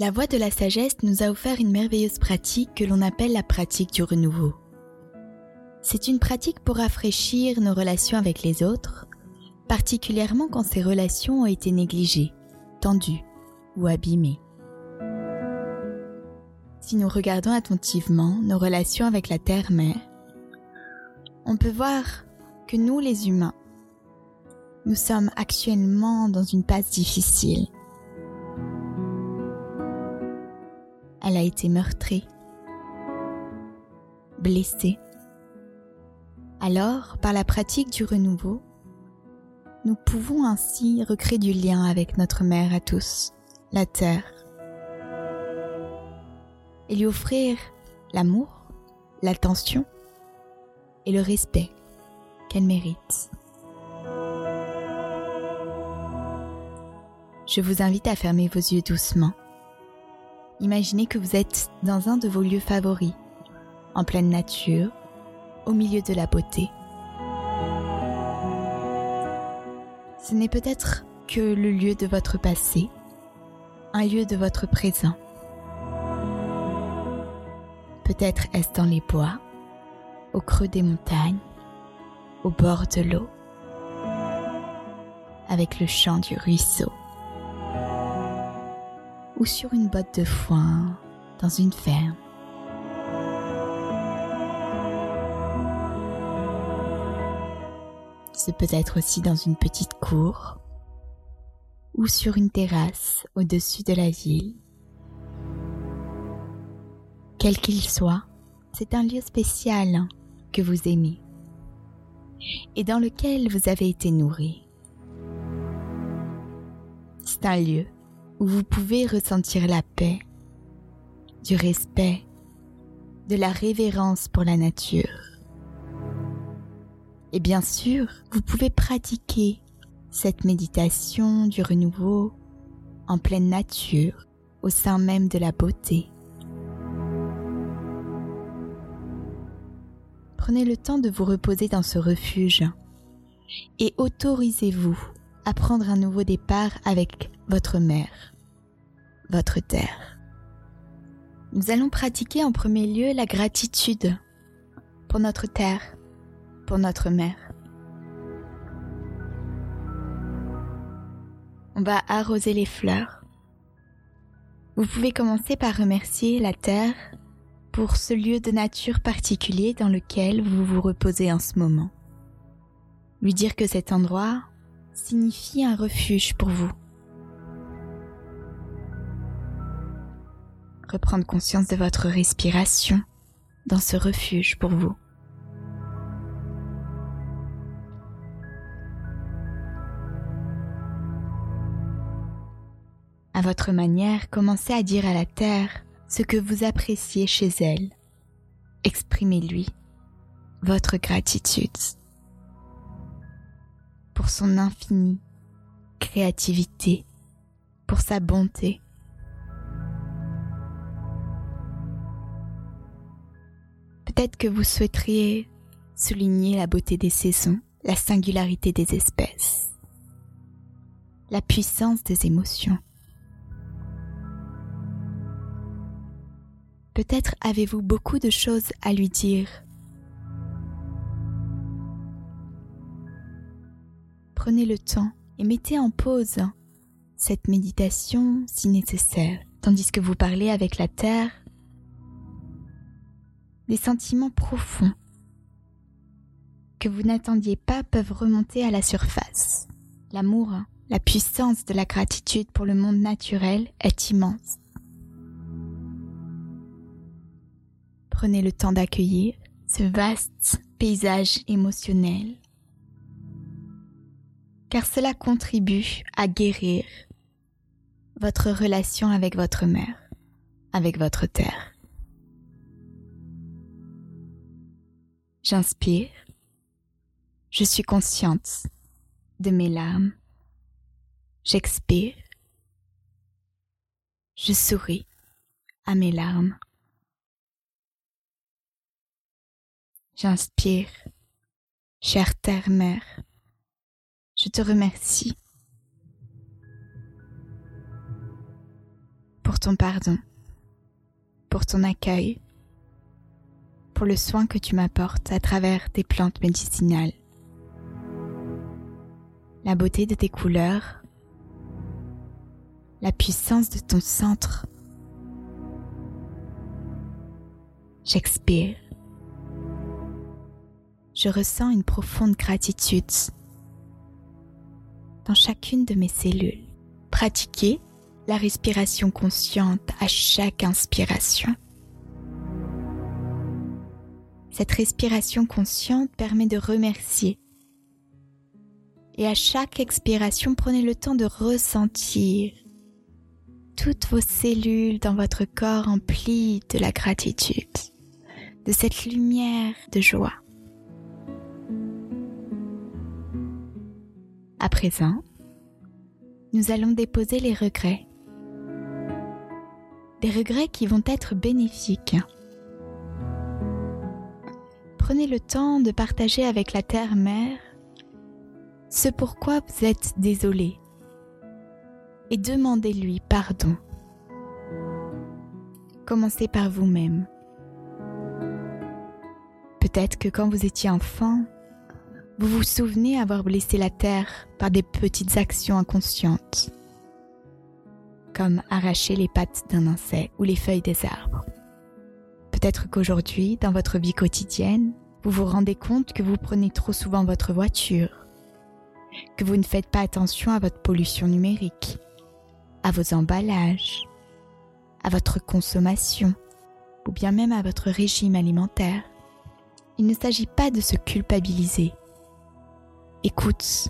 La voie de la sagesse nous a offert une merveilleuse pratique que l'on appelle la pratique du renouveau. C'est une pratique pour rafraîchir nos relations avec les autres, particulièrement quand ces relations ont été négligées, tendues ou abîmées. Si nous regardons attentivement nos relations avec la Terre-Mère, on peut voir que nous les humains, nous sommes actuellement dans une passe difficile. Elle a été meurtrie, blessée. Alors, par la pratique du renouveau, nous pouvons ainsi recréer du lien avec notre mère à tous, la Terre, et lui offrir l'amour, l'attention et le respect qu'elle mérite. Je vous invite à fermer vos yeux doucement. Imaginez que vous êtes dans un de vos lieux favoris, en pleine nature, au milieu de la beauté. Ce n'est peut-être que le lieu de votre passé, un lieu de votre présent. Peut-être est-ce dans les bois, au creux des montagnes, au bord de l'eau, avec le chant du ruisseau, ou sur une botte de foin dans une ferme. C'est peut-être aussi dans une petite cour ou sur une terrasse au-dessus de la ville. Quel qu'il soit, c'est un lieu spécial que vous aimez et dans lequel vous avez été nourri. C'est un lieu où vous pouvez ressentir la paix, du respect, de la révérence pour la nature. Et bien sûr, vous pouvez pratiquer cette méditation du renouveau en pleine nature, au sein même de la beauté. Prenez le temps de vous reposer dans ce refuge et autorisez-vous à prendre un nouveau départ avec votre mère, votre terre. Nous allons pratiquer en premier lieu la gratitude pour notre terre, pour notre mère. On va arroser les fleurs. Vous pouvez commencer par remercier la terre pour ce lieu de nature particulier dans lequel vous vous reposez en ce moment. Lui dire que cet endroit signifie un refuge pour vous. Reprendre conscience de votre respiration dans ce refuge pour vous. À votre manière, commencez à dire à la terre ce que vous appréciez chez elle. Exprimez-lui votre gratitude pour son infinie créativité, pour sa bonté. Peut-être que vous souhaiteriez souligner la beauté des saisons, la singularité des espèces, la puissance des émotions. Peut-être avez-vous beaucoup de choses à lui dire. Prenez le temps et mettez en pause cette méditation si nécessaire, tandis que vous parlez avec la terre. Des sentiments profonds que vous n'attendiez pas peuvent remonter à la surface. L'amour, la puissance de la gratitude pour le monde naturel est immense. prenez le temps d'accueillir ce vaste paysage émotionnel, car cela contribue à guérir votre relation avec votre mère, avec votre terre. J'inspire, je suis consciente de mes larmes, j'expire, je souris à mes larmes. J'inspire. Chère Terre-Mère, je te remercie pour ton pardon, pour ton accueil, pour le soin que tu m'apportes à travers tes plantes médicinales, la beauté de tes couleurs, la puissance de ton centre. J'expire. Je ressens une profonde gratitude dans chacune de mes cellules. Pratiquer la respiration consciente à chaque inspiration. Cette respiration consciente permet de remercier. Et à chaque expiration, prenez le temps de ressentir toutes vos cellules dans votre corps emplies de la gratitude, de cette lumière de joie. À présent, nous allons déposer les regrets. Des regrets qui vont être bénéfiques. Prenez le temps de partager avec la Terre-Mère ce pourquoi vous êtes désolé et demandez-lui pardon. Commencez par vous-même. Peut-être que quand vous étiez enfant, vous vous souvenez avoir blessé la terre par des petites actions inconscientes, comme arracher les pattes d'un insecte ou les feuilles des arbres. Peut-être qu'aujourd'hui, dans votre vie quotidienne, vous vous rendez compte que vous prenez trop souvent votre voiture, que vous ne faites pas attention à votre pollution numérique, à vos emballages, à votre consommation, ou bien même à votre régime alimentaire. Il ne s'agit pas de se culpabiliser, Écoute.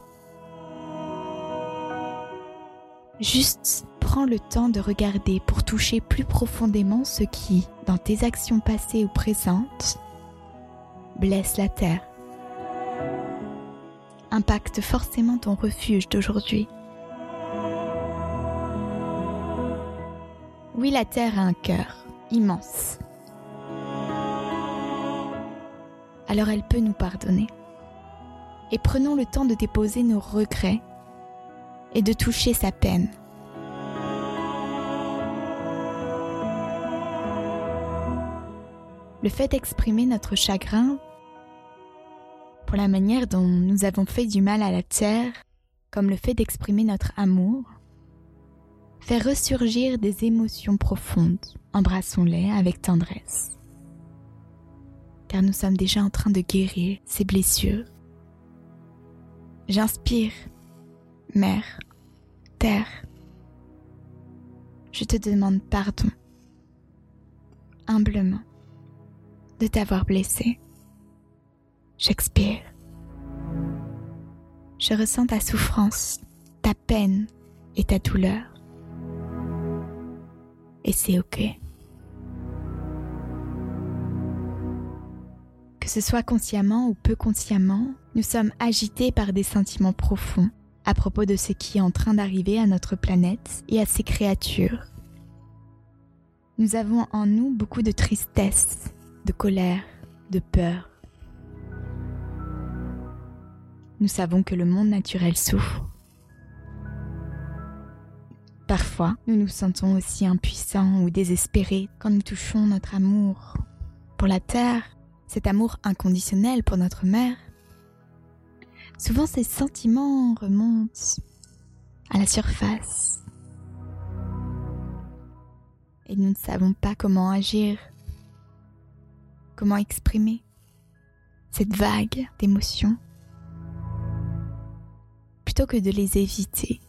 Juste prends le temps de regarder pour toucher plus profondément ce qui, dans tes actions passées ou présentes, blesse la terre. Impacte forcément ton refuge d'aujourd'hui. Oui, la terre a un cœur immense. Alors elle peut nous pardonner et prenons le temps de déposer nos regrets et de toucher sa peine. Le fait d'exprimer notre chagrin pour la manière dont nous avons fait du mal à la terre, comme le fait d'exprimer notre amour, fait ressurgir des émotions profondes. Embrassons-les avec tendresse. Car nous sommes déjà en train de guérir ces blessures J'inspire, Mère, Terre. Je te demande pardon, humblement, de t'avoir blessé. J'expire. Je ressens ta souffrance, ta peine et ta douleur. Et c'est ok. Que ce soit consciemment ou peu consciemment, nous sommes agités par des sentiments profonds à propos de ce qui est en train d'arriver à notre planète et à ses créatures. Nous avons en nous beaucoup de tristesse, de colère, de peur. Nous savons que le monde naturel souffre. Parfois, nous nous sentons aussi impuissants ou désespérés quand nous touchons notre amour pour la Terre, cet amour inconditionnel pour notre mère, souvent ces sentiments remontent à la surface. Et nous ne savons pas comment agir, comment exprimer cette vague d'émotions. Plutôt que de les éviter,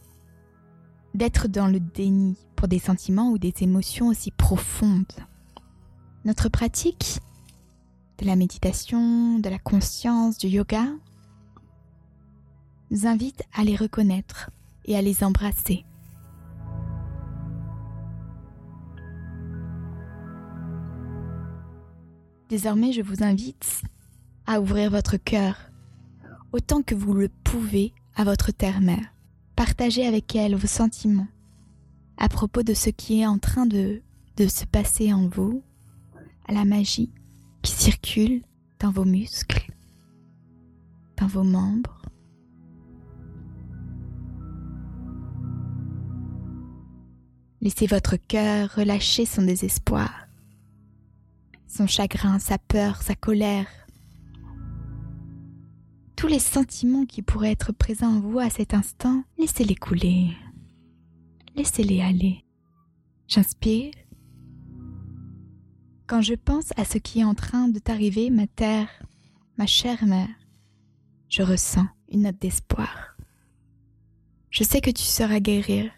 d'être dans le déni pour des sentiments ou des émotions aussi profondes. Notre pratique de la méditation, de la conscience, du yoga nous invite à les reconnaître et à les embrasser. Désormais, je vous invite à ouvrir votre cœur autant que vous le pouvez à votre terre-mère. Partagez avec elle vos sentiments à propos de ce qui est en train de, de se passer en vous, à la magie qui circule dans vos muscles, dans vos membres, Laissez votre cœur relâcher son désespoir, son chagrin, sa peur, sa colère. Tous les sentiments qui pourraient être présents en vous à cet instant, laissez-les couler. Laissez-les aller. J'inspire. Quand je pense à ce qui est en train de t'arriver, ma terre, ma chère mère, je ressens une note d'espoir. Je sais que tu seras guérir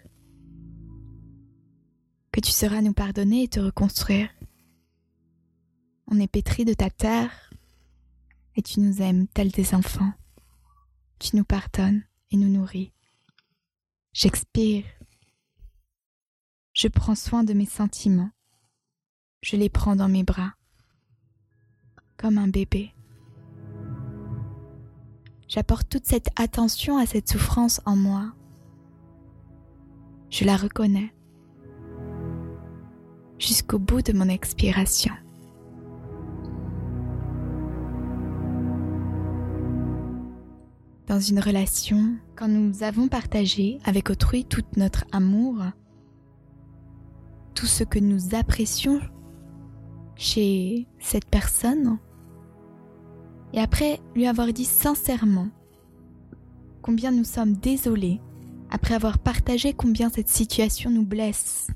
que tu seras nous pardonner et te reconstruire. On est pétri de ta terre et tu nous aimes tels des enfants. Tu nous pardonnes et nous nourris. J'expire. Je prends soin de mes sentiments. Je les prends dans mes bras, comme un bébé. J'apporte toute cette attention à cette souffrance en moi. Je la reconnais jusqu'au bout de mon expiration. Dans une relation, quand nous avons partagé avec autrui tout notre amour, tout ce que nous apprécions chez cette personne, et après lui avoir dit sincèrement combien nous sommes désolés, après avoir partagé combien cette situation nous blesse,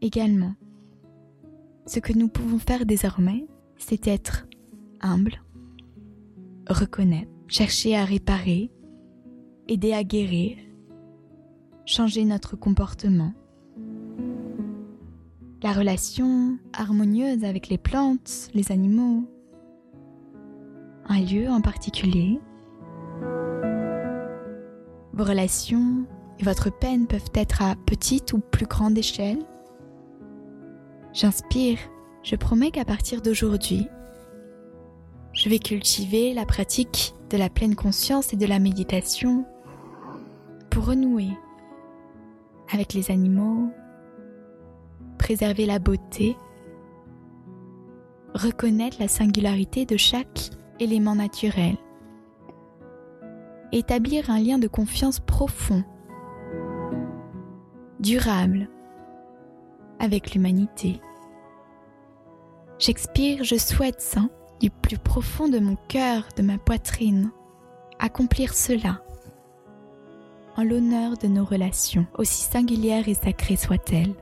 également. Ce que nous pouvons faire désormais, c'est être humble, reconnaître, chercher à réparer, aider à guérir, changer notre comportement. La relation harmonieuse avec les plantes, les animaux, un lieu en particulier. Vos relations et votre peine peuvent être à petite ou plus grande échelle. J'inspire, je promets qu'à partir d'aujourd'hui, je vais cultiver la pratique de la pleine conscience et de la méditation pour renouer avec les animaux, préserver la beauté, reconnaître la singularité de chaque élément naturel, établir un lien de confiance profond, durable, avec l'humanité. J'expire, je souhaite, Saint, du plus profond de mon cœur, de ma poitrine, accomplir cela en l'honneur de nos relations, aussi singulières et sacrées soient-elles.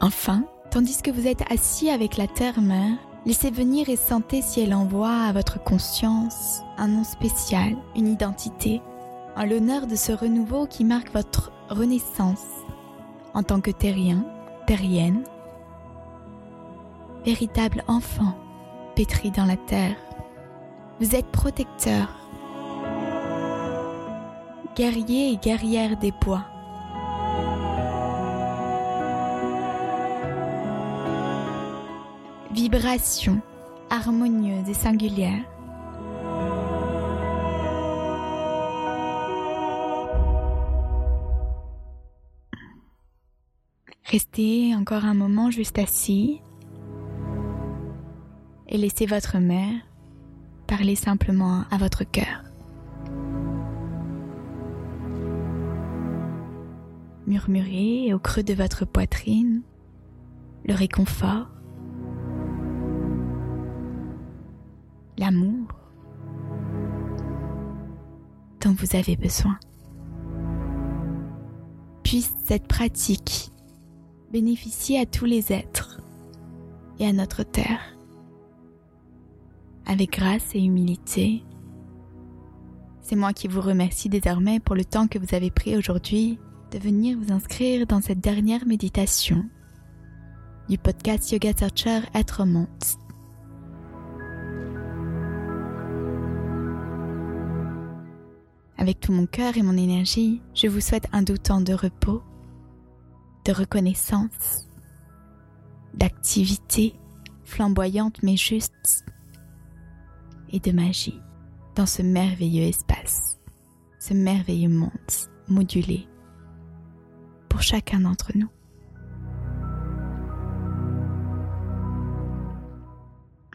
Enfin, tandis que vous êtes assis avec la terre-mère, laissez venir et sentez si elle envoie à votre conscience un nom spécial, une identité, en l'honneur de ce renouveau qui marque votre renaissance en tant que terrien, terrienne, véritable enfant pétri dans la terre. Vous êtes protecteur, guerrier et guerrière des bois. Vibration harmonieuse et singulière. Restez encore un moment juste assis laissez votre mère parler simplement à votre cœur. Murmurez au creux de votre poitrine le réconfort, l'amour dont vous avez besoin. Puisse cette pratique bénéficier à tous les êtres et à notre terre. Avec grâce et humilité, c'est moi qui vous remercie désormais pour le temps que vous avez pris aujourd'hui de venir vous inscrire dans cette dernière méditation du podcast Yoga Searcher Être Monde. Avec tout mon cœur et mon énergie, je vous souhaite un doux temps de repos de reconnaissance, d'activité flamboyante mais juste et de magie dans ce merveilleux espace, ce merveilleux monde modulé pour chacun d'entre nous.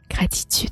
Gratitude.